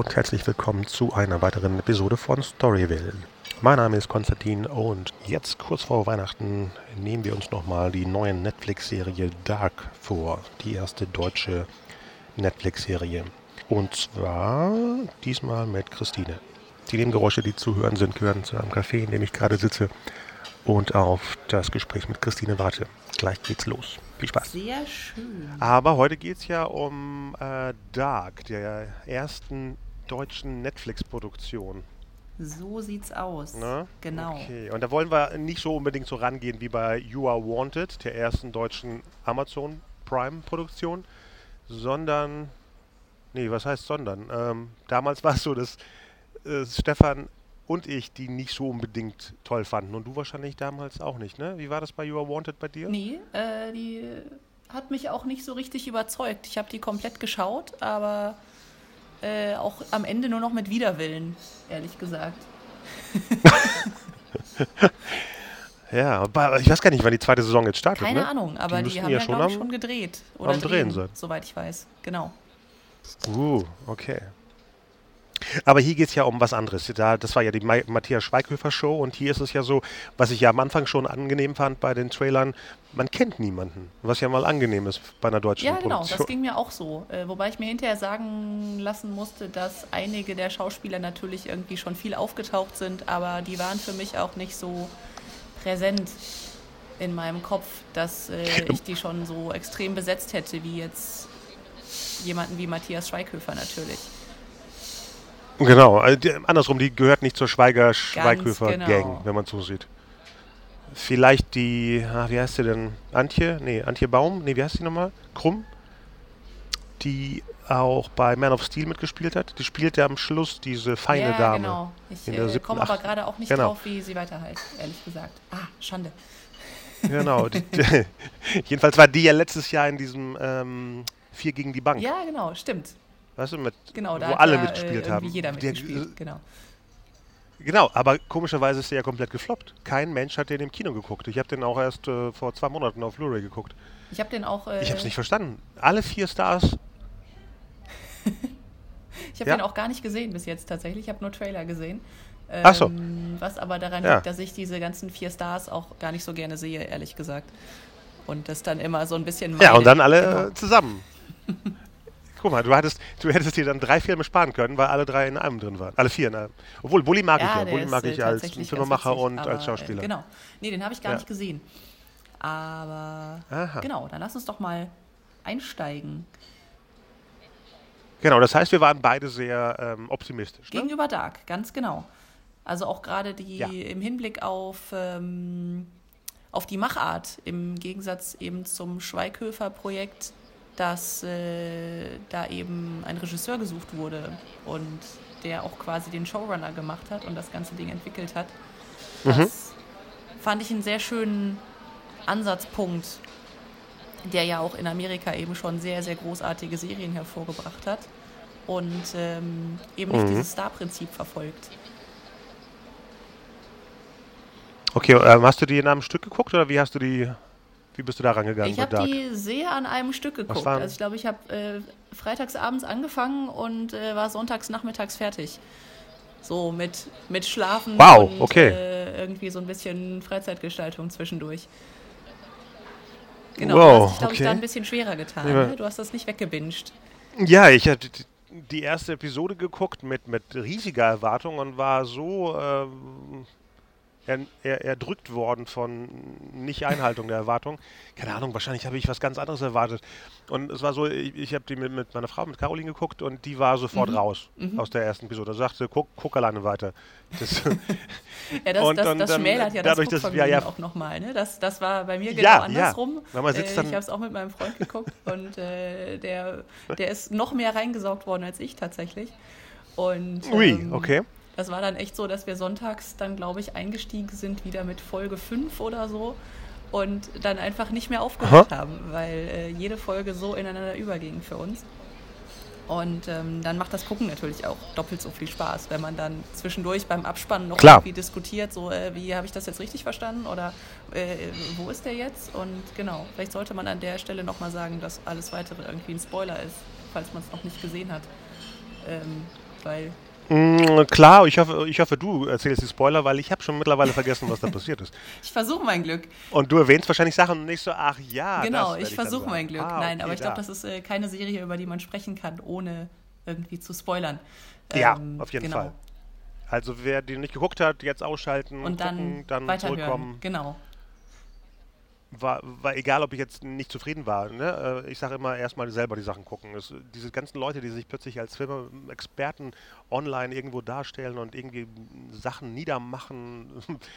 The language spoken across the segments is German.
Und herzlich willkommen zu einer weiteren Episode von Storyville. Mein Name ist Konstantin und jetzt kurz vor Weihnachten nehmen wir uns nochmal die neue Netflix-Serie Dark vor. Die erste deutsche Netflix-Serie. Und zwar diesmal mit Christine. Die Nebengeräusche, die zu hören sind, gehören zu einem Café, in dem ich gerade sitze und auf das Gespräch mit Christine warte. Gleich geht's los. Viel Spaß. Sehr schön. Aber heute geht es ja um äh, Dark, der ersten deutschen Netflix-Produktion. So sieht's aus. Ne? Genau. Okay, und da wollen wir nicht so unbedingt so rangehen wie bei You Are Wanted, der ersten deutschen Amazon Prime-Produktion, sondern, nee, was heißt sondern? Ähm, damals war es so, dass äh, Stefan und ich die nicht so unbedingt toll fanden. Und du wahrscheinlich damals auch nicht, ne? Wie war das bei You Are Wanted bei dir? Nee, äh, die hat mich auch nicht so richtig überzeugt. Ich habe die komplett geschaut, aber äh, auch am Ende nur noch mit Widerwillen, ehrlich gesagt. ja, aber ich weiß gar nicht, wann die zweite Saison jetzt startet. Keine ne? Ahnung, aber die, müssten haben ja ja, schon am- schon gedreht. Oder am Drehen sein. soweit ich weiß. Genau. Uh, okay. Aber hier geht es ja um was anderes. Da, das war ja die Ma Matthias Schweighöfer Show und hier ist es ja so, was ich ja am Anfang schon angenehm fand bei den Trailern, man kennt niemanden, was ja mal angenehm ist bei einer deutschen Ja, genau, Produktion. das ging mir auch so. Äh, wobei ich mir hinterher sagen lassen musste, dass einige der Schauspieler natürlich irgendwie schon viel aufgetaucht sind, aber die waren für mich auch nicht so präsent in meinem Kopf, dass äh, ich die schon so extrem besetzt hätte, wie jetzt jemanden wie Matthias Schweighöfer natürlich. Genau, also die, andersrum, die gehört nicht zur Schweiger-Schweighöfer-Gang, genau. wenn man so sieht. Vielleicht die, ah, wie heißt sie denn? Antje? Nee, Antje Baum? Nee, wie heißt sie nochmal? Krumm? Die auch bei Man of Steel mitgespielt hat. Die spielt ja am Schluss diese feine ja, Dame. genau. Ich äh, komme aber gerade auch nicht Genau. drauf, wie sie weiter heißt, ehrlich gesagt. Ah, Schande. Genau. Die, die, jedenfalls war die ja letztes Jahr in diesem ähm, Vier gegen die Bank. Ja, genau, stimmt. Weißt du, mit, Genau, wo alle ja, mitgespielt äh, irgendwie haben. jeder Der- mitgespielt, genau. Genau, aber komischerweise ist der ja komplett gefloppt. Kein Mensch hat den im Kino geguckt. Ich habe den auch erst äh, vor zwei Monaten auf Blu-ray geguckt. Ich habe den auch, äh, Ich habe es nicht verstanden. Alle vier Stars. ich habe Ja. den auch gar nicht gesehen bis jetzt tatsächlich. Ich habe nur Trailer gesehen. Ähm, Ach so. Was aber daran Ja. liegt, dass ich diese ganzen vier Stars auch gar nicht so gerne sehe, ehrlich gesagt. Und das dann immer so ein bisschen. Ja, und dann alle Genau. äh, zusammen. Guck mal, du, hattest, du hättest dir dann drei Filme sparen können, weil alle drei in einem drin waren. Alle vier in einem. Obwohl, Bully mag ich ja. Bully mag äh, ich als Filmemacher und als Schauspieler. Äh, genau. Nee, den habe ich gar Ja. nicht gesehen. Aber Aha. genau, dann lass uns doch mal einsteigen. Genau, das heißt, wir waren beide sehr ähm, optimistisch. Ne? Gegenüber Dark, ganz genau. Also auch gerade die Ja. im Hinblick auf, ähm, auf die Machart, im Gegensatz eben zum Schweighöfer-Projekt, dass äh, da eben ein Regisseur gesucht wurde und der auch quasi den Showrunner gemacht hat und das ganze Ding entwickelt hat. Mhm. Das fand ich einen sehr schönen Ansatzpunkt, der ja auch in Amerika eben schon sehr, sehr großartige Serien hervorgebracht hat und ähm, eben nicht Mhm. dieses Star-Prinzip verfolgt. Okay, ähm, hast du die in einem Stück geguckt oder wie hast du die, wie bist du da rangegangen Ich habe die sehr an einem Stück geguckt. Also ich glaube, ich habe äh, freitags abends angefangen und äh, war sonntags nachmittags fertig. So mit, mit Schlafen Wow, und okay. äh, irgendwie so ein bisschen Freizeitgestaltung zwischendurch. Genau, Wow, du hast dich, glaube ich, okay. da ein bisschen schwerer getan. Ja. Ne? Du hast das nicht weggebinged. Ja, ich hatte die- die erste Episode geguckt mit, mit riesiger Erwartung und war so ähm, er, er, erdrückt worden von Nicht-Einhaltung der Erwartung. Keine Ahnung, wahrscheinlich habe ich was ganz anderes erwartet. Und es war so, ich, ich habe die mit, mit meiner Frau, mit Caroline geguckt und die war sofort raus aus der ersten Episode. Sagte, guck, guck alleine weiter. Das, Ja, das, Und das, das dann schmälert ja dadurch, das Guckvergnügen ja, ja. auch nochmal. Ne? Das, das war bei mir genau Ja, ja. andersrum. Sitzt äh, ich habe es auch mit meinem Freund geguckt und äh, der, der ist noch mehr reingesaugt worden als ich tatsächlich. Und ui, ähm, okay. Das war dann echt so, dass wir sonntags dann, glaube ich, eingestiegen sind, wieder mit Folge 5 oder so. Und dann einfach nicht mehr aufgehört haben, weil äh, jede Folge so ineinander überging für uns. Und ähm, dann macht das Gucken natürlich auch doppelt so viel Spaß, wenn man dann zwischendurch beim Abspannen noch Klar. irgendwie diskutiert, so äh, wie habe ich das jetzt richtig verstanden oder äh, wo ist der jetzt? Und genau, vielleicht sollte man an der Stelle nochmal sagen, dass alles weitere irgendwie ein Spoiler ist, falls man es noch nicht gesehen hat. Ähm, weil klar, ich hoffe, ich hoffe, du erzählst die Spoiler, weil ich habe schon mittlerweile vergessen, was da passiert ist. Ich versuche mein Glück. Und du erwähnst wahrscheinlich Sachen und nicht so, ach ja. Genau, ich versuche mein Glück. Ah, Nein, okay, aber ich glaube, das ist äh, keine Serie, über die man sprechen kann, ohne irgendwie zu spoilern. Ja, ähm, auf jeden genau. Fall. Also wer die nicht geguckt hat, jetzt ausschalten und dann, gucken, dann zurückkommen. Genau war, war egal, ob ich jetzt nicht zufrieden war. Ne? Äh, ich sage immer, erstmal selber die Sachen gucken. Es, diese ganzen Leute, die sich plötzlich als Filmexperten online irgendwo darstellen und irgendwie Sachen niedermachen.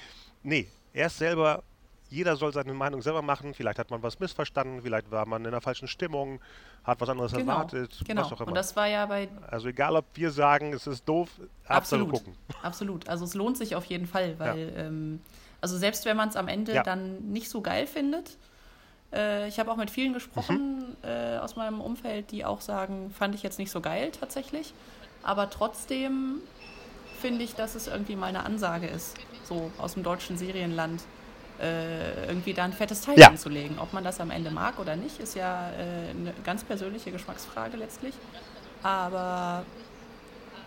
nee, erst selber, jeder soll seine Meinung selber machen. Vielleicht hat man was missverstanden, vielleicht war man in einer falschen Stimmung, hat was anderes genau, erwartet. Genau, und das war ja bei. Also egal, ob wir sagen, es ist doof, absolut gucken. Absolut. Also es lohnt sich auf jeden Fall, weil. Ja. Ähm, also selbst wenn man es am Ende ja. dann nicht so geil findet. Äh, ich habe auch mit vielen gesprochen mhm. äh, aus meinem Umfeld, die auch sagen, fand ich jetzt nicht so geil tatsächlich. Aber trotzdem finde ich, dass es irgendwie mal eine Ansage ist, so aus dem deutschen Serienland. Äh, irgendwie da ein fettes Teil ja. hinzulegen. Ob man das am Ende mag oder nicht, ist ja äh, eine ganz persönliche Geschmacksfrage letztlich. Aber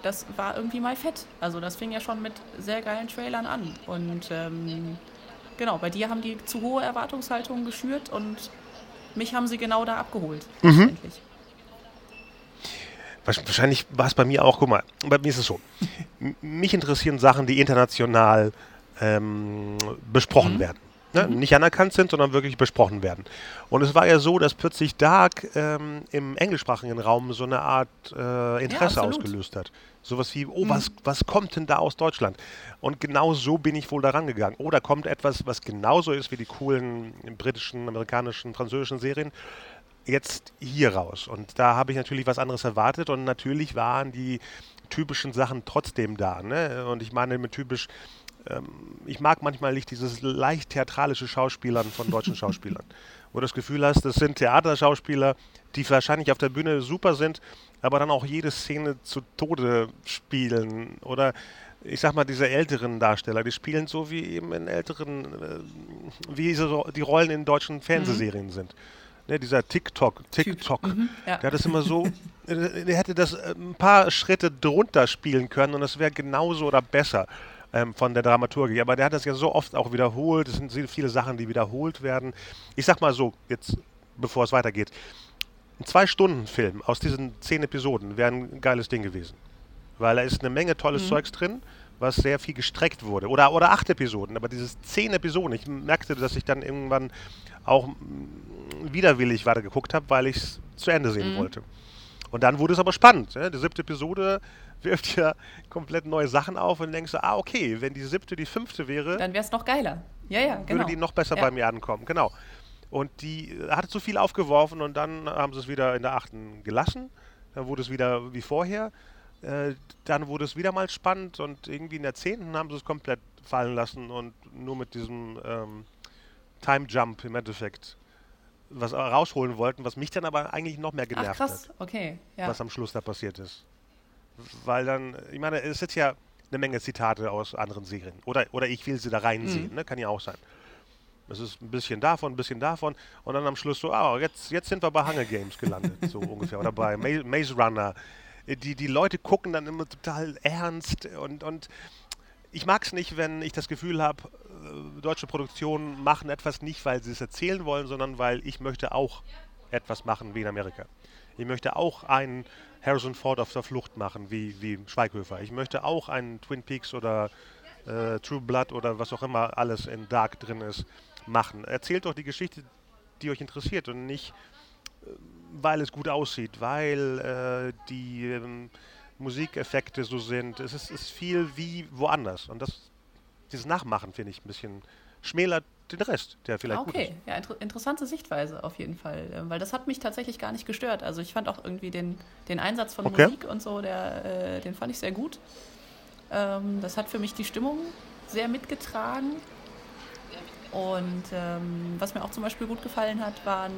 das war irgendwie mal fett. Also das fing ja schon mit sehr geilen Trailern an. Und ähm, genau, bei dir haben die zu hohe Erwartungshaltungen geschürt und mich haben sie genau da abgeholt. Mhm. Wahrscheinlich war es bei mir auch, guck mal, bei mir ist es so. mich interessieren Sachen, die international ähm, besprochen mhm. werden ne, mhm. nicht anerkannt sind, sondern wirklich besprochen werden. Und es war ja so, dass plötzlich Dark ähm, im englischsprachigen Raum so eine Art äh, Interesse ja, ausgelöst hat. Sowas wie, oh, mhm. was, was kommt denn da aus Deutschland? Und genau so bin ich wohl daran gegangen. Oh, da kommt etwas, was genauso ist wie die coolen britischen, amerikanischen, französischen Serien jetzt hier raus. Und da habe ich natürlich was anderes erwartet und natürlich waren die typischen Sachen trotzdem da. Ne? Und ich meine mit typisch, ich mag manchmal nicht dieses leicht theatralische Schauspielern von deutschen Schauspielern, wo du das Gefühl hast, das sind Theaterschauspieler, die wahrscheinlich auf der Bühne super sind, aber dann auch jede Szene zu Tode spielen oder ich sag mal, diese älteren Darsteller, die spielen so wie eben in älteren, äh, wie die Rollen in deutschen Fernsehserien mhm. sind. Ne, dieser TikTok, TikTok, mhm, ja. der hat das immer so, der hätte das äh, ein paar Schritte drunter spielen können und das wäre genauso oder besser ähm, von der Dramaturgie. Aber der hat das ja so oft auch wiederholt. Es sind viele Sachen, die wiederholt werden. Ich sag mal so, jetzt bevor es weitergeht. Ein Zwei-Stunden-Film aus diesen zehn Episoden wäre ein geiles Ding gewesen. Weil da ist eine Menge tolles mhm. Zeugs drin, was sehr viel gestreckt wurde. Oder, oder acht Episoden, aber dieses zehn Episoden, ich merkte, dass ich dann irgendwann auch widerwillig weitergeguckt habe, weil ich es zu Ende sehen mhm. wollte. Und dann wurde es aber spannend. Ja? Die siebte Episode wirft ja komplett neue Sachen auf und denkst du, ah, okay, wenn die siebte die fünfte wäre. Dann wäre es noch geiler. Ja, ja, genau. Würde die noch besser ja. bei mir ankommen, genau. Und die hatte zu viel aufgeworfen und dann haben sie es wieder in der achten gelassen. Dann wurde es wieder wie vorher. Äh, dann wurde es wieder mal spannend und irgendwie in der zehnten haben sie es komplett fallen lassen und nur mit diesem ähm, Time Jump im Endeffekt was rausholen wollten, was mich dann aber eigentlich noch mehr genervt Ach, krass. hat. Okay, ja. Was am Schluss da passiert ist. Weil dann, ich meine, es ist ja eine Menge Zitate aus anderen Serien. Oder, oder ich will sie da reinsehen, mhm. ne? kann ja auch sein. Es ist ein bisschen davon, ein bisschen davon. Und dann am Schluss so, ah, jetzt, jetzt sind wir bei Hunger Games gelandet, so ungefähr. Oder bei Maze Runner. Die, die Leute gucken dann immer total ernst und, und ich mag es nicht, wenn ich das Gefühl habe, äh, deutsche Produktionen machen etwas nicht, weil sie es erzählen wollen, sondern weil ich möchte auch etwas machen wie in Amerika. Ich möchte auch einen Harrison Ford auf der Flucht machen, wie, wie Schweighöfer. Ich möchte auch einen Twin Peaks oder äh, True Blood oder was auch immer alles in Dark drin ist, machen. Erzählt doch die Geschichte, die euch interessiert und nicht, äh, weil es gut aussieht, weil äh, die ähm, Musikeffekte so sind. Es ist, ist, viel wie woanders. Und das, dieses Nachmachen finde ich ein bisschen schmälert den Rest, der vielleicht okay. gut ist. Okay, ja, inter interessante Sichtweise auf jeden Fall, äh, weil das hat mich tatsächlich gar nicht gestört. Also ich fand auch irgendwie den, den Einsatz von okay. Musik und so, der, äh, den fand ich sehr gut. Ähm, das hat für mich die Stimmung sehr mitgetragen. Und ähm, was mir auch zum Beispiel gut gefallen hat, waren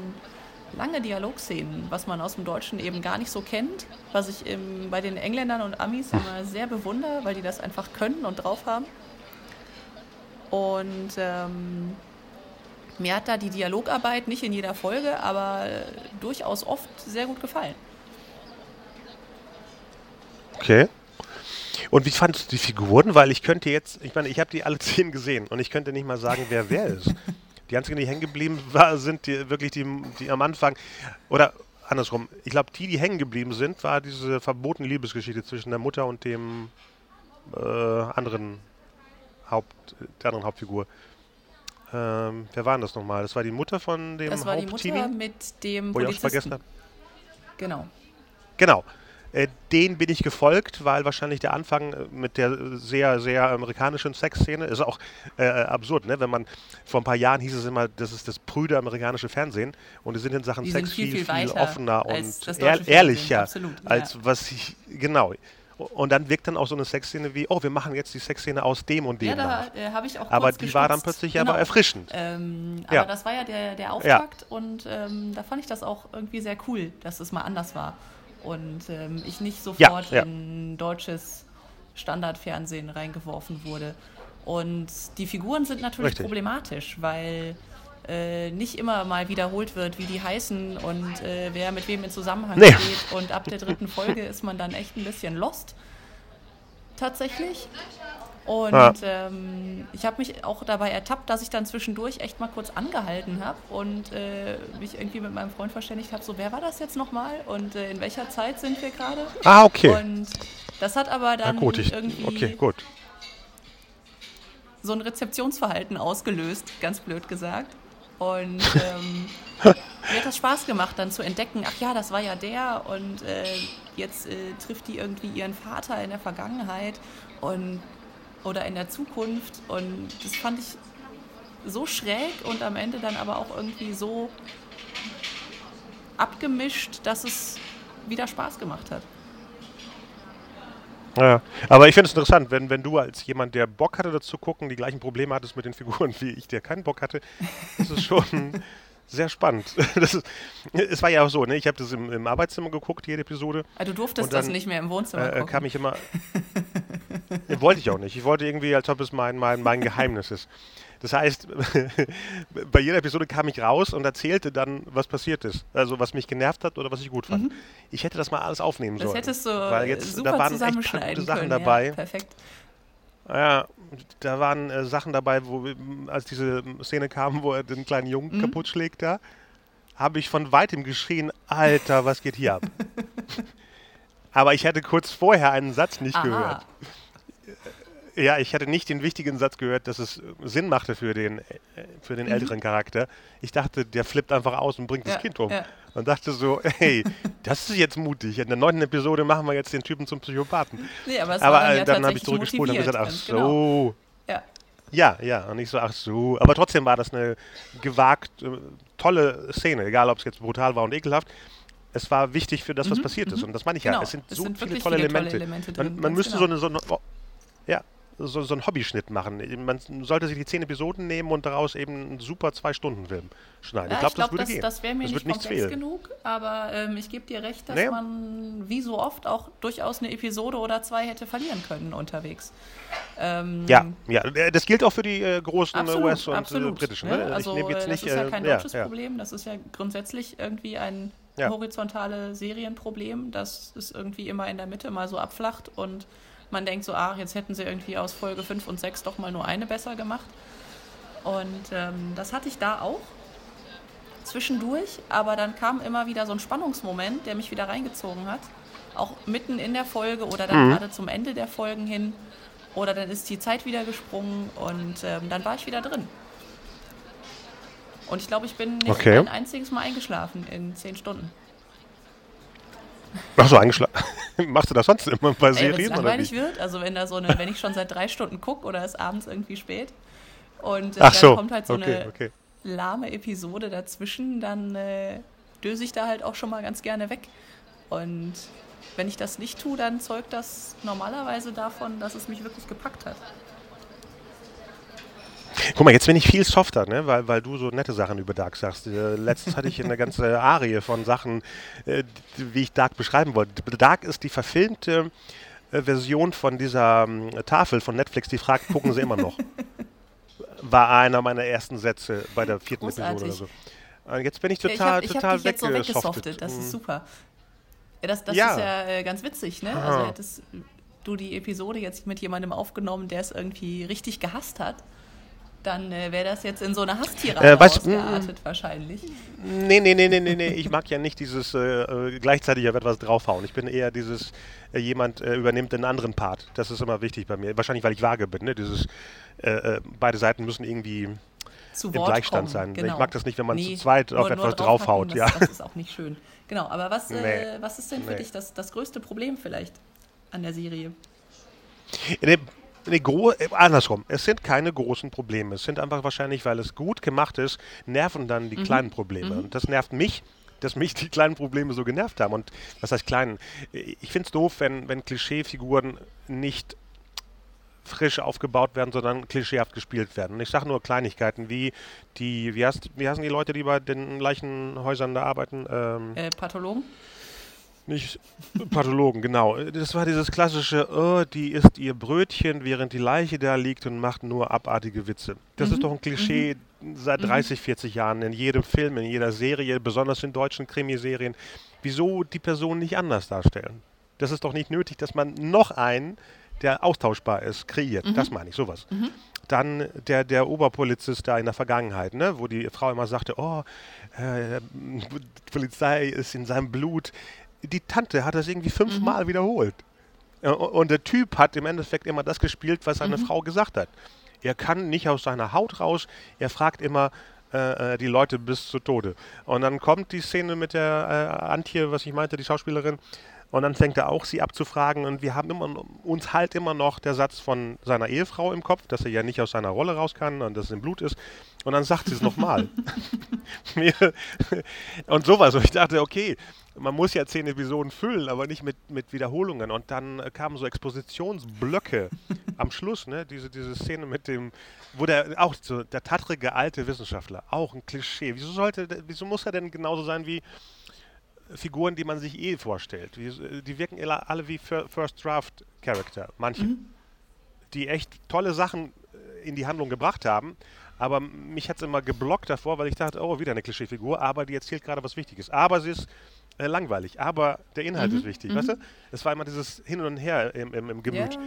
lange Dialogszenen, was man aus dem Deutschen eben gar nicht so kennt, was ich im, bei den Engländern und Amis immer sehr bewundere, weil die das einfach können und drauf haben. Und ähm, mir hat da die Dialogarbeit nicht in jeder Folge, aber durchaus oft sehr gut gefallen. Okay. Und wie fandest du die Figuren? Weil ich könnte jetzt, ich meine, ich habe die alle zehn gesehen und ich könnte nicht mal sagen, wer wer ist. Die einzigen, die hängen geblieben war, sind die, wirklich die, die am Anfang, oder andersrum, ich glaube, die, die hängen geblieben sind, war diese verbotene Liebesgeschichte zwischen der Mutter und dem äh, anderen Haupt, der anderen Hauptfigur. Ähm, wer war denn das nochmal? Das war die Mutter von dem Das war die Mutter mit dem wo ich auch vergessen habe. Genau. Genau. Äh, den bin ich gefolgt, weil wahrscheinlich der Anfang äh, mit der sehr, sehr amerikanischen Sexszene ist auch äh, absurd, ne? Wenn man vor ein paar Jahren hieß es immer, das ist das prüde amerikanische Fernsehen und die sind in Sachen Die Sex viel, viel, viel offener und ehr ehrlicher, absolut, als ja. was ich, genau. Und dann wirkt dann auch so eine Sexszene wie, oh, wir machen jetzt die Sexszene aus dem und dem Ja, da äh, habe ich auch Aber die war dann gestutzt. plötzlich Genau. aber erfrischend. Ähm, Ja. Aber das war ja der, der Auftakt und ähm, da fand ich das auch irgendwie sehr cool, dass es mal anders war. Und ähm, ich nicht sofort ja. in deutsches Standardfernsehen reingeworfen wurde. Und die Figuren sind natürlich Richtig. problematisch, weil äh, nicht immer mal wiederholt wird, wie die heißen und äh, wer mit wem in Zusammenhang Nee. steht. Und ab der dritten Folge ist man dann echt ein bisschen lost. Tatsächlich. Und Ja. ähm, ich habe mich auch dabei ertappt, dass ich dann zwischendurch echt mal kurz angehalten habe und äh, mich irgendwie mit meinem Freund verständigt habe, so wer war das jetzt nochmal und äh, in welcher Zeit sind wir gerade? Ah, okay. Und das hat aber Na dann gut, ich, irgendwie okay, gut. so ein Rezeptionsverhalten ausgelöst, ganz blöd gesagt. Und ähm, mir hat das Spaß gemacht, dann zu entdecken, ach ja, das war ja der und äh, jetzt äh, trifft die irgendwie ihren Vater in der Vergangenheit und oder in der Zukunft und das fand ich so schräg und am Ende dann aber auch irgendwie so abgemischt, dass es wieder Spaß gemacht hat. Ja, aber ich finde es interessant, wenn, wenn du als jemand, der Bock hatte, das zu gucken, die gleichen Probleme hattest mit den Figuren wie ich, der keinen Bock hatte, ist es schon sehr spannend. Das ist, es war ja auch so, ne? ich habe das im, im Arbeitszimmer geguckt, jede Episode. Ah, Du durftest dann, das nicht mehr im Wohnzimmer Äh, gucken. kam ich immer. Nee, wollte ich auch nicht. Ich wollte irgendwie, als ob es mein, mein, mein Geheimnis ist. Das heißt, bei jeder Episode kam ich raus und erzählte dann, was passiert ist. Also was mich genervt hat oder was ich gut fand. Ich hätte das mal alles aufnehmen Mhm. Das sollen. hättest du weil jetzt, super da waren echt gute Sachen können. dabei. Ja, perfekt. Ja, da waren äh, Sachen dabei, wo, wir- als diese Szene kam, wo er den kleinen Jungen Mhm. kaputt schlägt da, habe ich von weitem geschrien, Alter, was geht hier ab? Aber ich hatte kurz vorher einen Satz nicht Aha. gehört. Ja, ich hatte nicht den wichtigen Satz gehört, dass es äh, Sinn machte für den, äh, für den älteren Charakter. Ich dachte, der flippt einfach aus und bringt Mhm. Ja, das Kind um. ja. Und dachte so, hey, das ist jetzt mutig. In der neunten Episode machen wir jetzt den Typen zum Psychopathen. Nee, aber es Aber dann äh, ja dann habe ich zurückgespult und gesagt, ach ganz so. genau. Ja. Ja, ja, und ich so, ach so. Aber trotzdem war das eine gewagt, tolle Szene, egal ob es jetzt brutal war und ekelhaft. Es war wichtig für das, was passiert ist. Und das meine ich ja. Genau. Es sind Es so sind viele tolle viele tolle Elemente. Elemente drin, man man müsste genau. so eine, so eine ja, so, so einen Hobbyschnitt machen. Man sollte sich die zehn Episoden nehmen und daraus eben einen super Zwei-Stunden-Film schneiden. Ja, ich glaube, glaub, das würde das, gehen. das wäre mir das nicht komplex fehlen. genug, aber ähm, ich gebe dir recht, dass Nee. man wie so oft auch durchaus eine Episode oder zwei hätte verlieren können unterwegs. Ähm, Ja, ja, äh, das gilt auch für die äh, großen äh, Absolut, US- und absolut. äh, britischen. ne? Ne? Also ich nehme jetzt äh, nicht. das ist ja äh, kein ja, deutsches ja. Problem, das ist ja grundsätzlich irgendwie ein Ja. horizontale Serienproblem, dass es irgendwie immer in der Mitte mal so abflacht und man denkt so, ach, jetzt hätten sie irgendwie aus Folge 5 und 6 doch mal nur eine besser gemacht. Und ähm, das hatte ich da auch zwischendurch, aber dann kam immer wieder so ein Spannungsmoment, der mich wieder reingezogen hat. Auch mitten in der Folge oder dann Mhm. gerade zum Ende der Folgen hin. Oder dann ist die Zeit wieder gesprungen und ähm, dann war ich wieder drin. Und ich glaube, ich bin nicht Okay. ein einziges Mal eingeschlafen in zehn Stunden. Ach so, eingeschlagen. Machst du das sonst immer bei wenn es Serien? Oder langweilig wird, also wenn da so eine, wenn ich schon seit drei Stunden gucke oder ist abends irgendwie spät und äh, dann so, kommt halt so okay, eine okay. lahme Episode dazwischen, dann äh, döse ich da halt auch schon mal ganz gerne weg. Und wenn ich das nicht tue, dann zeugt das normalerweise davon, dass es mich wirklich gepackt hat. Guck mal, jetzt bin ich viel softer, ne? weil, weil du so nette Sachen über Dark sagst. Äh, letztens hatte ich eine ganze Arie von Sachen, äh, wie ich Dark beschreiben wollte. Dark ist die verfilmte äh, Version von dieser ähm, Tafel von Netflix, die fragt, gucken sie immer noch. War einer meiner ersten Sätze bei der vierten Episode oder Großartig. so. Und jetzt bin ich Ja, ich total, habe ich total hab jetzt so weggesoftet. das Mhm. ist super. Das, das ja. ist ja äh, ganz witzig, ne? Also hättest du die Episode jetzt mit jemandem aufgenommen, der es irgendwie richtig gehasst hat, dann äh, wäre das jetzt in so eine Hasstirade äh, ausgeartet wahrscheinlich. Nee, nee, nee, nee, nee, nee. Ich mag ja nicht dieses äh, äh gleichzeitig auf etwas draufhauen. Ich bin eher dieses, äh, jemand äh, übernimmt einen anderen Part. Das ist immer wichtig bei mir. Wahrscheinlich, weil ich vage bin. Ne? Dieses, beide Seiten müssen irgendwie Zu im Wort Gleichstand kommen. sein. Genau. Ich mag das nicht, wenn man nee, zu zweit auf etwas draufhaut. Das, ja. das ist auch nicht schön. Genau, aber was, nee. was ist denn für nee. dich das, das größte Problem vielleicht an der Serie? Nee, gro äh, andersrum. Es sind keine großen Probleme. Es sind einfach wahrscheinlich, weil es gut gemacht ist, nerven dann die mhm. kleinen Probleme. Mhm. Und das nervt mich, dass mich die kleinen Probleme so genervt haben. Und was heißt kleinen? Ich finde es doof, wenn, wenn Klischeefiguren nicht frisch aufgebaut werden, sondern klischeehaft gespielt werden. Und ich sage nur Kleinigkeiten wie die, wie, heißt, wie heißen die Leute, die bei den Leichenhäusern da arbeiten? Ähm, äh, Pathologen? Nicht Pathologen, genau. Das war dieses klassische, oh, die isst ihr Brötchen, während die Leiche da liegt und macht nur abartige Witze. Das mhm. ist doch ein Klischee mhm. seit 30, 40 mhm. Jahren in jedem Film, in jeder Serie, besonders in deutschen Krimiserien. Wieso die Person nicht anders darstellen? Das ist doch nicht nötig, dass man noch einen, der austauschbar ist, kreiert. Mhm. Das meine ich, sowas. Mhm. Dann der, der Oberpolizist da in der Vergangenheit, ne, wo die Frau immer sagte, oh, äh, Polizei ist in seinem Blut die Tante hat das irgendwie fünfmal mhm. wiederholt. Und der Typ hat im Endeffekt immer das gespielt, was seine mhm. Frau gesagt hat. Er kann nicht aus seiner Haut raus. Er fragt immer äh, äh, die Leute bis zu Tode. Und dann kommt die Szene mit der äh, Antje, was ich meinte, die Schauspielerin. Und dann fängt er auch sie abzufragen. Und wir haben immer, uns halt immer noch der Satz von seiner Ehefrau im Kopf, dass er ja nicht aus seiner Rolle raus kann und dass es im Blut ist. Und dann sagt sie es nochmal. und sowas. Und ich dachte, okay, man muss ja zehn Episoden füllen, aber nicht mit, mit Wiederholungen. Und dann äh, kamen so Expositionsblöcke am Schluss, ne? Diese, diese Szene mit dem, wo der auch so, der tattrige alte Wissenschaftler, auch ein Klischee. Wieso sollte, wieso muss er denn genauso sein wie Figuren, die man sich eh vorstellt? Äh, die wirken alle wie First Draft Character, manche. Mhm. Die echt tolle Sachen äh, in die Handlung gebracht haben, aber mich hat es immer geblockt davor, weil ich dachte, oh, wieder eine Klischeefigur, aber die erzählt gerade was Wichtiges. Aber sie ist äh, langweilig, aber der Inhalt mhm. ist wichtig, mhm. weißt du? Es war immer dieses Hin und Her im, im, im Gemüt. Ja.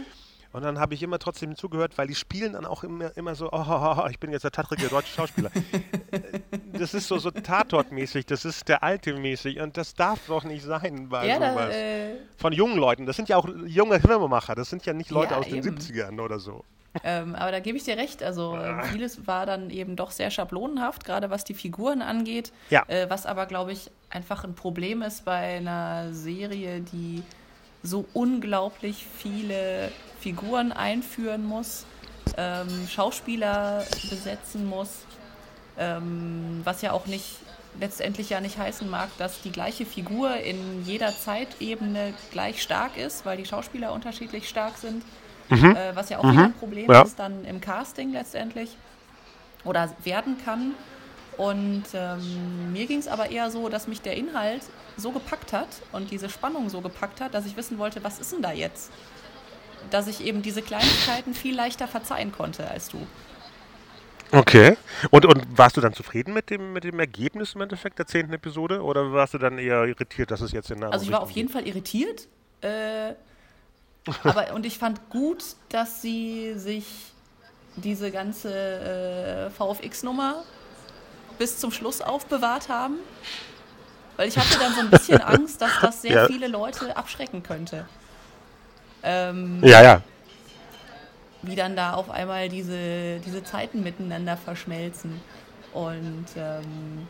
Und dann habe ich immer trotzdem zugehört, weil die spielen dann auch immer, immer so, oh, oh, oh, ich bin jetzt der tattrige deutsche Schauspieler. das ist so, so Tatort-mäßig, das ist der alte mäßig und das darf doch nicht sein bei ja, sowas. Da, äh Von jungen Leuten, das sind ja auch junge Filmemacher, das sind ja nicht Leute ja, aus eben. den 70ern oder so. Ähm, aber da gebe ich dir recht. Also äh, vieles war dann eben doch sehr schablonenhaft, gerade was die Figuren angeht. Ja. Äh, was aber, glaube ich, einfach ein Problem ist bei einer Serie, die so unglaublich viele Figuren einführen muss, ähm, Schauspieler besetzen muss, ähm, was ja auch nicht letztendlich ja nicht heißen mag, dass die gleiche Figur in jeder Zeitebene gleich stark ist, weil die Schauspieler unterschiedlich stark sind mhm. äh, was ja auch mhm. ein Problem ja. ist dann im Casting letztendlich oder werden kann. Und ähm, mir ging es aber eher so, dass mich der Inhalt so gepackt hat und diese Spannung so gepackt hat, dass ich wissen wollte, was ist denn da jetzt? Dass ich eben diese Kleinigkeiten viel leichter verzeihen konnte als du. Okay. Und, und warst du dann zufrieden mit dem, mit dem Ergebnis im Endeffekt der zehnten Episode? Oder warst du dann eher irritiert, dass es jetzt in der Also ich war auf jeden Fall irritiert. Äh, aber, und ich fand gut, dass sie sich diese ganze äh, VFX-Nummer bis zum Schluss aufbewahrt haben. Weil ich hatte dann so ein bisschen Angst, dass das sehr ja. viele Leute abschrecken könnte. Ähm, ja, ja. Wie dann da auf einmal diese, diese Zeiten miteinander verschmelzen. Und ähm,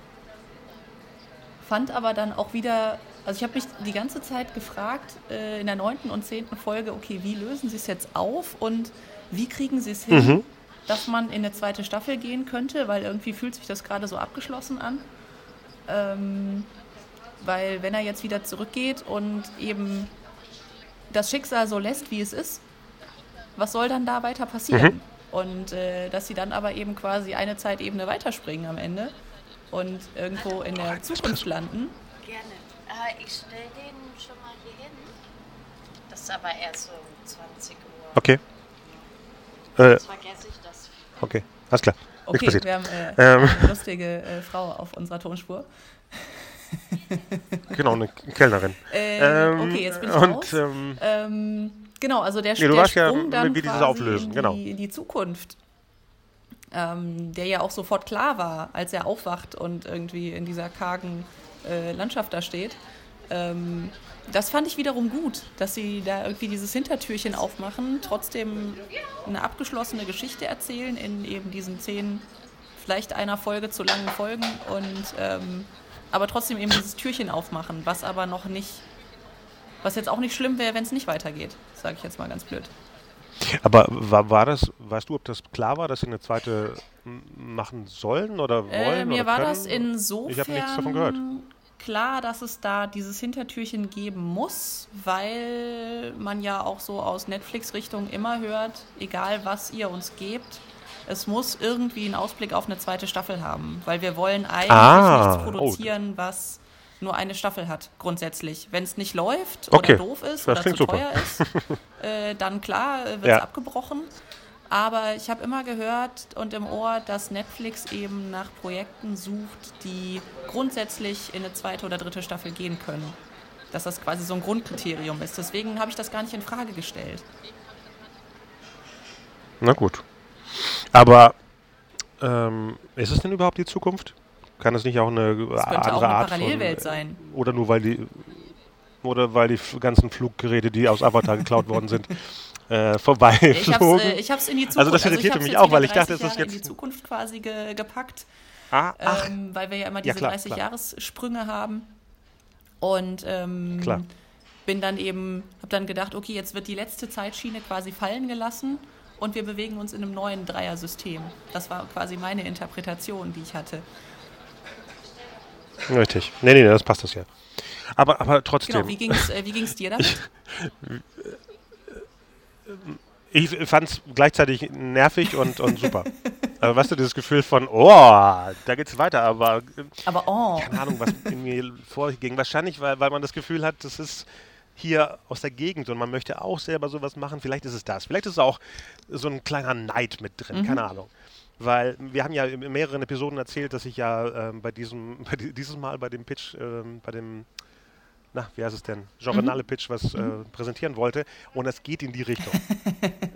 fand aber dann auch wieder also ich habe mich die ganze Zeit gefragt, äh, in der neunten und zehnten Folge, okay, wie lösen sie es jetzt auf und wie kriegen sie es hin, mhm. Dass man in eine zweite Staffel gehen könnte, weil irgendwie fühlt sich das gerade so abgeschlossen an. Ähm, weil wenn er jetzt wieder zurückgeht und eben das Schicksal so lässt, wie es ist, was soll dann da weiter passieren? Mhm. Und äh, dass sie dann aber eben quasi eine Zeitebene weiterspringen am Ende und irgendwo in der Zukunft landen. Gerne. Äh, ich stelle den schon mal hier hin. Das ist aber erst so um 20 Uhr. Okay. Äh, Sonst vergesse ich das. Okay, alles klar. Okay, wir haben äh, ähm. eine lustige äh, Frau auf unserer Tonspur. genau, eine Kellnerin. Ähm, okay, jetzt bin ich und, raus. Ähm, ähm, genau, also der, Nee, du der warst ja Sprung dann wie dieses Auflösen, genau. die, in die Zukunft, ähm, der ja auch sofort klar war, als er aufwacht und irgendwie in dieser kargen äh, Landschaft da steht. Ähm, das fand ich wiederum gut, dass sie da irgendwie dieses Hintertürchen aufmachen, trotzdem eine abgeschlossene Geschichte erzählen in eben diesen zehn, vielleicht einer Folge zu langen Folgen und ähm, aber trotzdem eben dieses Türchen aufmachen, was aber noch nicht, was jetzt auch nicht schlimm wäre, wenn es nicht weitergeht, sage ich jetzt mal ganz blöd. aber war, war das, weißt du, ob das klar war, dass sie eine zweite machen sollen oder wollen? Äh, mir oder war können? das insofern Ich habe nichts davon gehört. Klar, dass es da dieses Hintertürchen geben muss, weil man ja auch so aus Netflix-Richtung immer hört, egal was ihr uns gebt, es muss irgendwie einen Ausblick auf eine zweite Staffel haben, weil wir wollen eigentlich Ah, nichts produzieren, was nur eine Staffel hat, grundsätzlich. Wenn es nicht läuft Okay, oder doof ist das oder zu super. teuer ist, äh, dann klar wird es Ja. abgebrochen. Aber ich habe immer gehört und im Ohr, dass Netflix eben nach Projekten sucht, die grundsätzlich in eine zweite oder dritte Staffel gehen können. Dass das quasi so ein Grundkriterium ist. Deswegen habe ich das gar nicht in Frage gestellt. Na gut. Aber ähm, ist es denn überhaupt die Zukunft? Kann es nicht auch eine Es könnte andere auch eine Art Parallelwelt von, sein. Oder nur weil die oder weil die ganzen Fluggeräte, die aus Avatar geklaut worden sind, äh, Ich habe es äh, in die Zukunft Also das irritierte hab's mich jetzt auch, weil ich dachte, 30 es ist Jahre in jetzt- die Zukunft quasi ge gepackt. ah, ach, ähm, weil wir ja immer Ja, diese klar, 30-Jahres-Sprünge haben. Und ähm, bin dann eben, habe dann gedacht, okay, jetzt wird die letzte Zeitschiene quasi fallen gelassen und wir bewegen uns in einem neuen Dreier-System. Das war quasi meine Interpretation, die ich hatte. richtig. Nee, nee, nee, das passt das ja. Aber, aber trotzdem. Genau, wie ging es äh, wie ging's dir damit? Ich fand es gleichzeitig nervig und, und super. aber weißt du, dieses Gefühl von, oh, da geht's weiter, aber Aber oh, keine Ahnung, was in mir vorging. Wahrscheinlich, weil, weil man das Gefühl hat, das ist hier aus der Gegend und man möchte auch selber sowas machen. Vielleicht ist es das. Vielleicht ist es auch so ein kleiner Neid mit drin, keine Ahnung. Weil wir haben ja in mehreren Episoden erzählt, dass ich ja ähm, bei diesem, bei di- dieses Mal bei dem Pitch, ähm, bei dem, na, wie heißt es denn, Journale Pitch was äh, präsentieren wollte und es geht in die Richtung.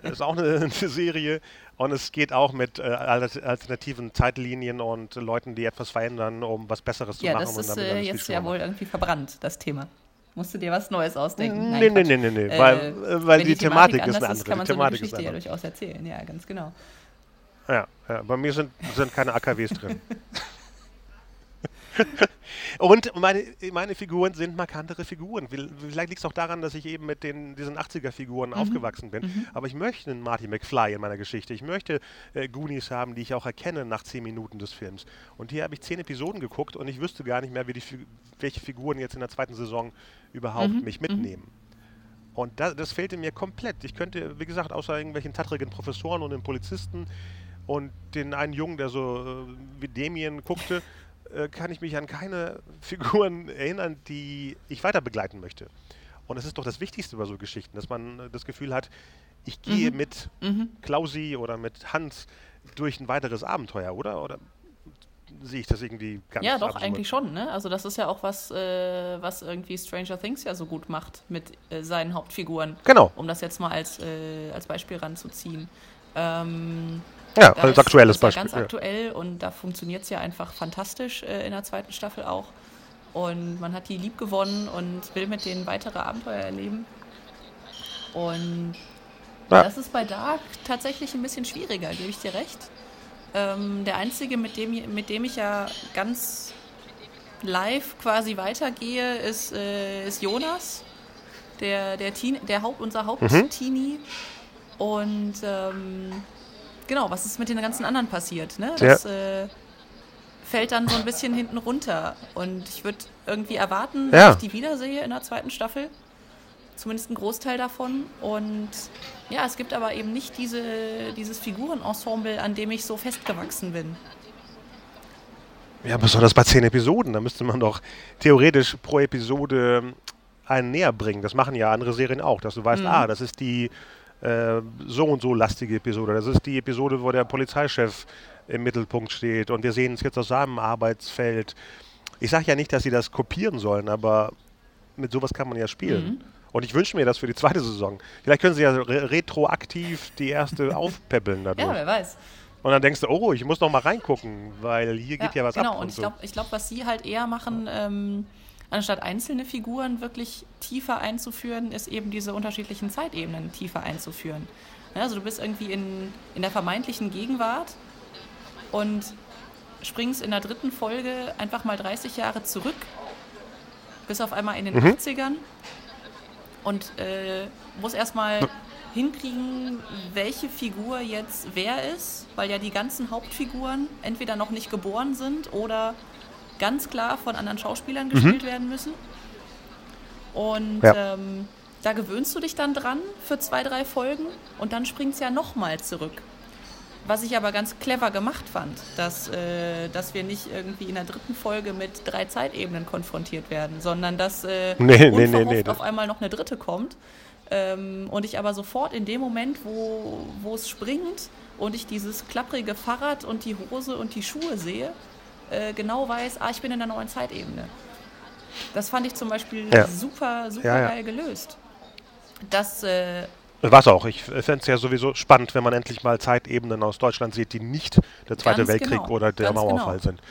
Es ist auch eine, eine Serie und es geht auch mit äh, alter- alternativen Zeitlinien und Leuten, die etwas verändern, um was Besseres zu ja, machen. das und ist äh, jetzt ja wohl irgendwie verbrannt, das Thema. Musst du dir was Neues ausdenken? Nee, nee, Quatsch. nee, nee, nee, Äh, weil, äh, weil wenn die, Thematik, ist anders eine andere. kann man die so eine Thematik ist Geschichte ja durchaus erzählen. Ja, ganz genau. Ja, ja, bei mir sind, sind keine AKWs drin. Und meine, meine Figuren sind markantere Figuren. Vielleicht liegt es auch daran, dass ich eben mit den, diesen 80er-Figuren aufgewachsen bin. Aber ich möchte einen Marty McFly in meiner Geschichte. Ich möchte äh, Goonies haben, die ich auch erkenne nach 10 Minuten des Films. Und hier habe ich 10 Episoden geguckt und ich wüsste gar nicht mehr, die, welche Figuren jetzt in der zweiten Saison überhaupt mich mitnehmen. Und das, das fehlte mir komplett. Ich könnte, wie gesagt, außer irgendwelchen tattrigen Professoren und den Polizisten und den einen Jungen, der so äh, wie Damien guckte, äh, kann ich mich an keine Figuren erinnern, die ich weiter begleiten möchte. Und das ist doch das Wichtigste bei so Geschichten, dass man äh, das Gefühl hat, ich gehe mit Klausi oder mit Hans durch ein weiteres Abenteuer, oder? Oder sehe ich das irgendwie ganz Ja, doch, absurd? eigentlich schon. Ne? Also das ist ja auch was, äh, was irgendwie Stranger Things ja so gut macht mit äh, seinen Hauptfiguren. Genau. Um das jetzt mal als, äh, als Beispiel ranzuziehen. Ähm, Ja, da als aktuelles Beispiel. ganz ja. aktuell und da funktioniert es ja einfach fantastisch äh, in der zweiten Staffel auch. Und man hat die lieb gewonnen und will mit denen weitere Abenteuer erleben. Und Ja. das ist bei Dark tatsächlich ein bisschen schwieriger, gebe ich dir recht. Ähm, der einzige, mit dem, mit dem ich ja ganz live quasi weitergehe, ist, äh, ist Jonas, der, der, Teen, der Haupt, unser Mhm. Hauptteenie. Und ähm, genau, was ist mit den ganzen anderen passiert? Ne? Ja. Das äh, fällt dann so ein bisschen hinten runter. Und ich würde irgendwie erwarten, Ja. dass ich die wiedersehe in der zweiten Staffel. Zumindest ein Großteil davon. Und ja, es gibt aber eben nicht diese, dieses Figurenensemble, an dem ich so festgewachsen bin. Ja, besonders bei zehn Episoden. Da müsste man doch theoretisch pro Episode ähm, einen näher bringen. Das machen ja andere Serien auch, dass du weißt, Mhm. ah, das ist die äh, so und so lastige Episode. Das ist die Episode, wo der Polizeichef im Mittelpunkt steht und wir sehen es jetzt aus seinem Arbeitsfeld. Ich sage ja nicht, dass sie das kopieren sollen, aber mit sowas kann man ja spielen. Mhm. Und ich wünsche mir das für die zweite Saison. Vielleicht können sie ja re retroaktiv die erste aufpäppeln dadurch. Ja, wer weiß. Und dann denkst du, oh, ich muss noch mal reingucken, weil hier geht ja, ja was genau. ab. Genau, und, und ich glaube, ich glaub, was sie halt eher machen, ähm, anstatt einzelne Figuren wirklich tiefer einzuführen, ist eben diese unterschiedlichen Zeitebenen tiefer einzuführen. Also du bist irgendwie in, in der vermeintlichen Gegenwart und springst in der dritten Folge einfach mal 30 Jahre zurück, bis auf einmal in den mhm. 80ern und äh, muss erstmal hinkriegen, welche Figur jetzt wer ist, weil ja die ganzen Hauptfiguren entweder noch nicht geboren sind oder ganz klar von anderen Schauspielern gespielt mhm. werden müssen. Und ja. ähm, da gewöhnst du dich dann dran für zwei, drei Folgen und dann springt es ja nochmal zurück. Was ich aber ganz clever gemacht fand, dass, äh, dass wir nicht irgendwie in der dritten Folge mit drei Zeitebenen konfrontiert werden, sondern dass äh, nee, nee, nee, auf einmal noch eine dritte kommt. Ähm, und ich aber sofort in dem Moment, wo, wo es springt und ich dieses klapprige Fahrrad und die Hose und die Schuhe sehe, äh, genau weiß, ah, ich bin in der neuen Zeitebene. Das fand ich zum Beispiel ja. super, super ja, ja. geil gelöst. Das äh, was auch. Ich fände es ja sowieso spannend, wenn man endlich mal Zeitebenen aus Deutschland sieht, die nicht der Zweite Weltkrieg genau. oder der Mauerfall genau. sind.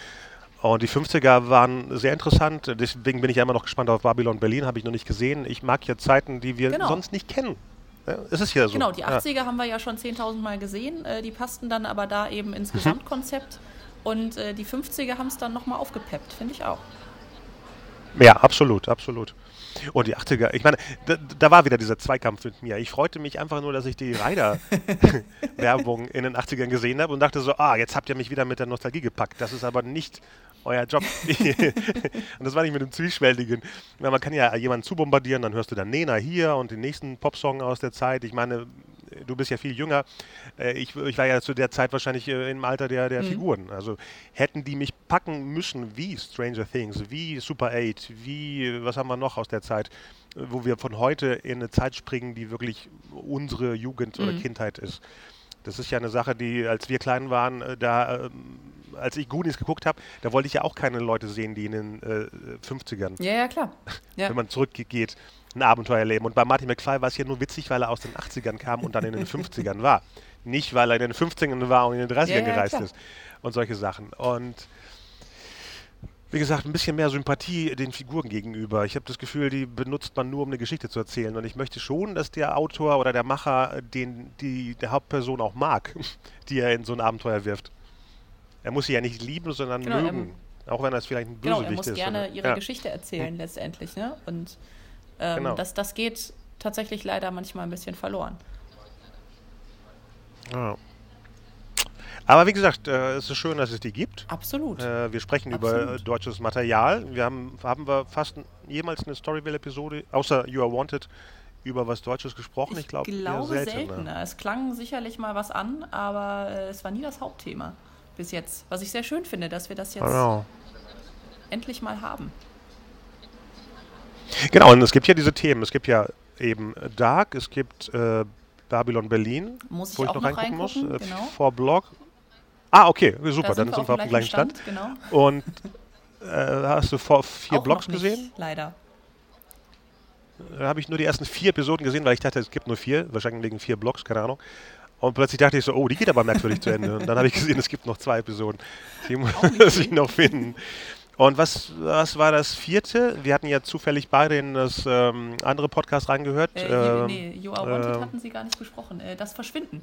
Und die 50er waren sehr interessant. Deswegen bin ich ja immer noch gespannt auf Babylon Berlin. Habe ich noch nicht gesehen. Ich mag hier Zeiten, die wir genau. sonst nicht kennen. Ja, es ist hier so. Genau, die 80er ja. haben wir ja schon 10.000 Mal gesehen. Äh, die passten dann aber da eben ins mhm. Und äh, die 50er haben es dann nochmal aufgepeppt, finde ich auch. Ja, absolut, absolut. Und die 80er, ich meine, da, da, war wieder dieser Zweikampf mit mir. Ich freute mich einfach nur, dass ich die Ryder-Werbung in den 80ern gesehen habe und dachte so, ah, jetzt habt ihr mich wieder mit der Nostalgie gepackt. Das ist aber nicht euer Job. und das war nicht mit dem Zwiespältigen. Man kann ja jemanden zubombardieren, dann hörst du dann Nena hier und den nächsten Popsong aus der Zeit. Ich meine, du bist ja viel jünger. Äh, ich, ich, war ja zu der Zeit wahrscheinlich äh, im Alter der, der mhm. Figuren. Also hätten die mich packen müssen wie Stranger Things, wie Super 8, wie, was haben wir noch aus der Zeit, wo wir von heute in eine Zeit springen, die wirklich unsere Jugend oder mhm. Kindheit ist. Das ist ja eine Sache, die, als wir klein waren, äh, da, als ich Goonies geguckt habe, da wollte ich ja auch keine Leute sehen, die in den äh, 50ern. Ja, ja, klar. Ja. Wenn man zurückgeht ein Abenteuer erleben. Und bei Martin McFly war es hier nur witzig, weil er aus den 80ern kam und dann in den 50ern war. Nicht, weil er in den 50ern war und in den 30ern ja, ja, gereist klar. ist. Und solche Sachen. Und wie gesagt, ein bisschen mehr Sympathie den Figuren gegenüber. Ich habe das Gefühl, die benutzt man nur, um eine Geschichte zu erzählen. Und ich möchte schon, dass der Autor oder der Macher den, die, der Hauptperson auch mag, die er in so ein Abenteuer wirft. Er muss sie ja nicht lieben, sondern genau, mögen. Auch wenn das vielleicht ein Bösewicht ist. Genau, er muss gerne ihre ja. Geschichte erzählen letztendlich. Ne? Und ähm, genau. das, das geht tatsächlich leider manchmal ein bisschen verloren. Ja. Aber wie gesagt, äh, es ist schön, dass es die gibt. Absolut. Äh, wir sprechen Absolut. über äh, deutsches Material. Wir haben, haben wir fast jemals eine Storyville-Episode, außer You Are Wanted, über was Deutsches gesprochen? Ich, ich glaub, glaube seltener. seltener. Es klang sicherlich mal was an, aber äh, es war nie das Hauptthema bis jetzt. Was ich sehr schön finde, dass wir das jetzt genau. endlich mal haben. Genau, und es gibt ja diese Themen. Es gibt ja eben Dark, es gibt äh, Babylon Berlin, muss wo ich, noch, noch reingucken muss. Äh, genau. Vor Blog. Ah, okay, super, sind dann sind wir auf dem gleichen Stand. Stand. Genau. Und äh, hast du vor vier auch Blogs nicht, gesehen? Leider. Da habe ich nur die ersten vier Episoden gesehen, weil ich dachte, es gibt nur vier, wahrscheinlich wegen vier Blogs, keine Ahnung. Und plötzlich dachte ich so, oh, die geht aber merkwürdig zu Ende. Und dann habe ich gesehen, es gibt noch zwei Episoden. Die muss ich noch finden. Und was, was war das vierte? Wir hatten ja zufällig beide in das ähm, andere Podcast reingehört. Äh, ähm, nee, You Are Wanted äh, hatten Sie gar nicht besprochen. Äh, das Verschwinden.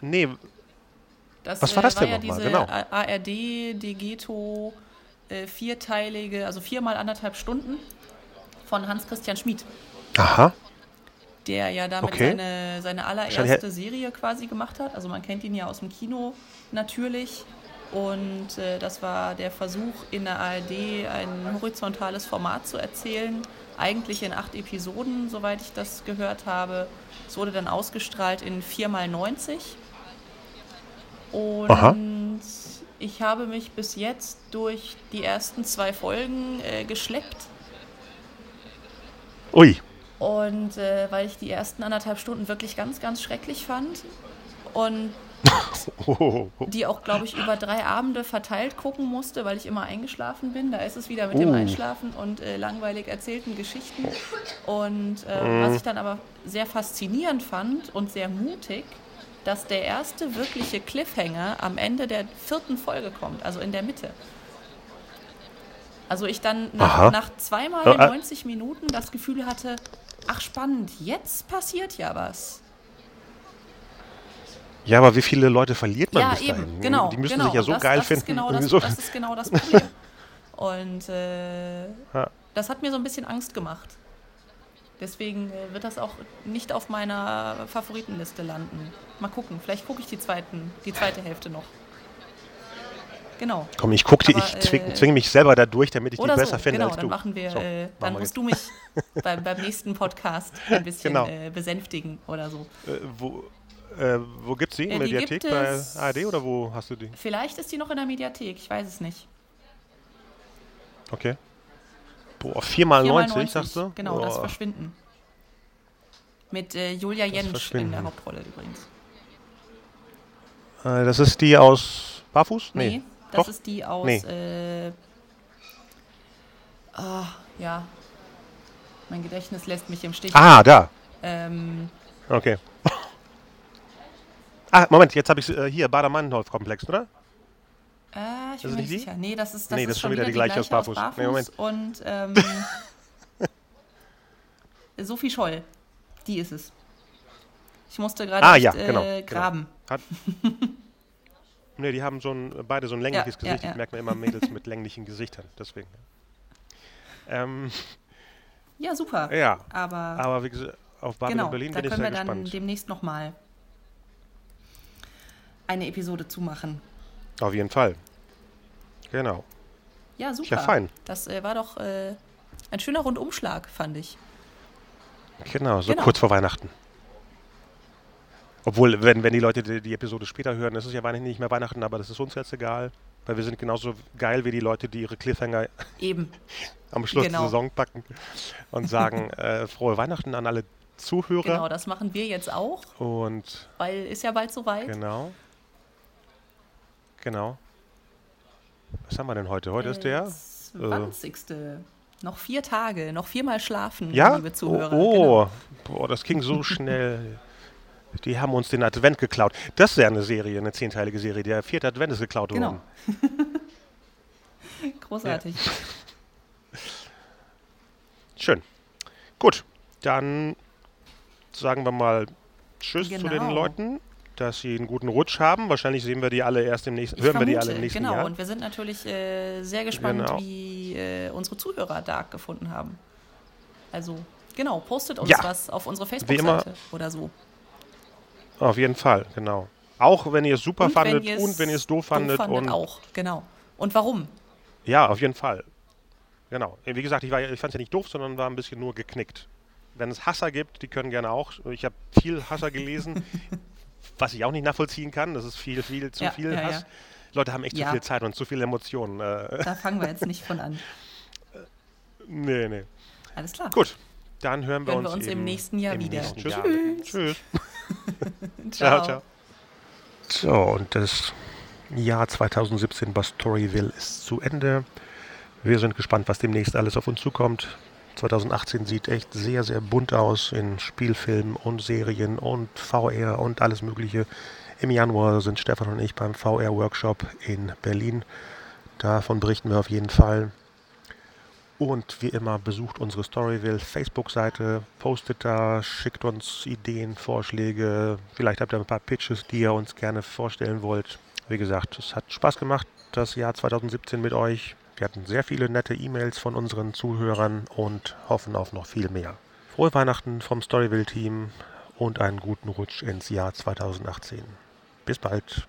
Nee. Das, was war das war denn ja nochmal? Genau. ARD, Degeto, äh, vierteilige, also viermal anderthalb Stunden von Hans-Christian Schmid. Aha. Der ja damit okay. seine, seine allererste Serie quasi gemacht hat. Also man kennt ihn ja aus dem Kino natürlich. Und äh, das war der Versuch, in der ARD ein horizontales Format zu erzählen. Eigentlich in acht Episoden, soweit ich das gehört habe. Es wurde dann ausgestrahlt in 4x90. Und Aha. ich habe mich bis jetzt durch die ersten zwei Folgen äh, geschleppt. Ui. Und äh, weil ich die ersten anderthalb Stunden wirklich ganz, ganz schrecklich fand und die auch, glaube ich, über drei Abende verteilt gucken musste, weil ich immer eingeschlafen bin. Da ist es wieder mit dem Uh. Einschlafen und äh, langweilig erzählten Geschichten. Und äh, was ich dann aber sehr faszinierend fand und sehr mutig, dass der erste wirkliche Cliffhanger am Ende der vierten Folge kommt, also in der Mitte. Also ich dann nach, nach zweimal Äh, äh. 90 Minuten das Gefühl hatte, ach spannend, jetzt passiert ja was. Ja, aber wie viele Leute verliert man ja, bis eben, dahin? genau. Die müssen genau. sich ja so das, geil das finden. Genau das, so. das ist genau das Problem. Und äh, Ja. das hat mir so ein bisschen Angst gemacht. Deswegen äh, wird das auch nicht auf meiner Favoritenliste landen. Mal gucken, vielleicht gucke ich die, zweiten, die zweite Hälfte noch. Genau. Komm, ich guck die, ich zwing, äh, zwinge mich selber da durch, damit ich die besser so, finde genau, als dann du. machen wir, So, äh, machen dann musst du mich beim, beim nächsten Podcast ein bisschen Genau. äh, besänftigen oder so. Äh, wo äh, wo gibt's die? In Äh, der die Mediathek gibt bei ARD oder wo hast du die? Vielleicht ist die noch in der Mediathek, ich weiß es nicht. Okay. Boah, 4 4 mal x 90, sagst du? Genau, das Boah. Verschwinden. Mit äh, Julia Jentsch in der Hauptrolle übrigens. Äh, das ist die aus Barfuß? Nee, Nee. das Doch? ist die aus. Nee. Äh, ah, ja. Mein Gedächtnis lässt mich im Stich. Ah, da. Ähm, Okay. Ah, Moment, jetzt habe ich äh, hier Bader-Meinhof-Komplex, oder? äh, ich Das bin ist mir nicht die? sicher. Nee, das ist, das Nee, das ist schon wieder die gleiche aus Barfuß. Nee, Moment. und ähm, Sophie Scholl. Die ist es. Ich musste gerade Ah, ja, äh, genau, genau. graben. Hat ne, die haben so ein, beide so ein längliches Ja, ja, Gesicht. ja. Ich merke mir immer Mädels mit länglichen Gesichtern, deswegen. Ähm, Ja, super. ja, Aber aber wie gesagt, auf Babylon genau, Berlin da bin ich können sehr wir dann gespannt. demnächst nochmal eine Episode zu machen. Auf jeden Fall. Genau. Ja, super. Ja, fein. Das äh, war doch äh, ein schöner Rundumschlag, fand ich. Genau, so Genau. kurz vor Weihnachten. Obwohl, wenn, wenn die Leute die, die Episode später hören, ist es ja Weihnachten nicht mehr Weihnachten, aber das ist uns jetzt egal. Weil wir sind genauso geil wie die Leute, die ihre Cliffhanger Eben. am Schluss Genau. der Saison packen und sagen, äh, frohe Weihnachten an alle Zuhörer. Genau, das machen wir jetzt auch, Und weil ist ja bald soweit. genau. Genau. Was haben wir denn heute? Heute ist Äh, der. 20. Noch vier Tage, noch viermal schlafen, Ja? liebe Zuhörer. Oh, Genau. oh. Boah, das ging so schnell. Die haben uns den Advent geklaut. Das ist ja eine Serie, eine zehnteilige Serie. Der vierte Advent ist geklaut Genau. worden. Großartig. Schön. Gut, dann sagen wir mal Tschüss zu den Genau. Leuten, dass sie einen guten Rutsch haben. Wahrscheinlich sehen wir die alle erst im nächsten, Ich hören wir die vermute, alle im nächsten genau. Jahr. Und wir sind natürlich äh, sehr gespannt, Genau. wie äh, unsere Zuhörer Dark gefunden haben. Also, genau, postet uns Ja. was auf unsere. Facebook-Seite oder so. Auf jeden Fall, genau. Auch wenn ihr es super Und fandet wenn und wenn ihr es doof fandet. und auch, genau. Und warum? Ja, auf jeden Fall. Genau. Wie gesagt, ich, war ich fand es ja nicht doof, sondern war ein bisschen nur geknickt. Wenn es Hasser gibt, die können gerne auch. Ich habe viel Hasser gelesen, was ich auch nicht nachvollziehen kann. Das ist viel, viel, zu Ja, viel ja, Hass. ja. Leute haben echt Ja. zu viel Zeit und zu viele Emotionen. Äh, Da fangen wir jetzt nicht von an. nee, nee. Alles klar. Gut, dann hören wir Hören uns, wir uns im nächsten Jahr im wieder. nächsten Tschüss. Jahr. Tschüss. Ciao. Ciao, ciao. So, und das Jahr 2017 bei Storyville ist zu Ende. Wir sind gespannt, was demnächst alles auf uns zukommt. 2018 sieht echt sehr, sehr bunt aus in Spielfilmen und Serien und VR und alles Mögliche. Im Januar sind Stefan und ich beim VR-Workshop in Berlin. Davon berichten wir auf jeden Fall. Und wie immer besucht unsere Storyville Facebook-Seite, postet da, schickt uns Ideen, Vorschläge. Vielleicht habt ihr ein paar Pitches, die ihr uns gerne vorstellen wollt. Wie gesagt, es hat Spaß gemacht, das Jahr 2017 mit euch. Wir hatten sehr viele nette E-Mails von unseren Zuhörern und hoffen auf noch viel mehr. Frohe Weihnachten vom Storyville-Team und einen guten Rutsch ins Jahr 2018. Bis bald.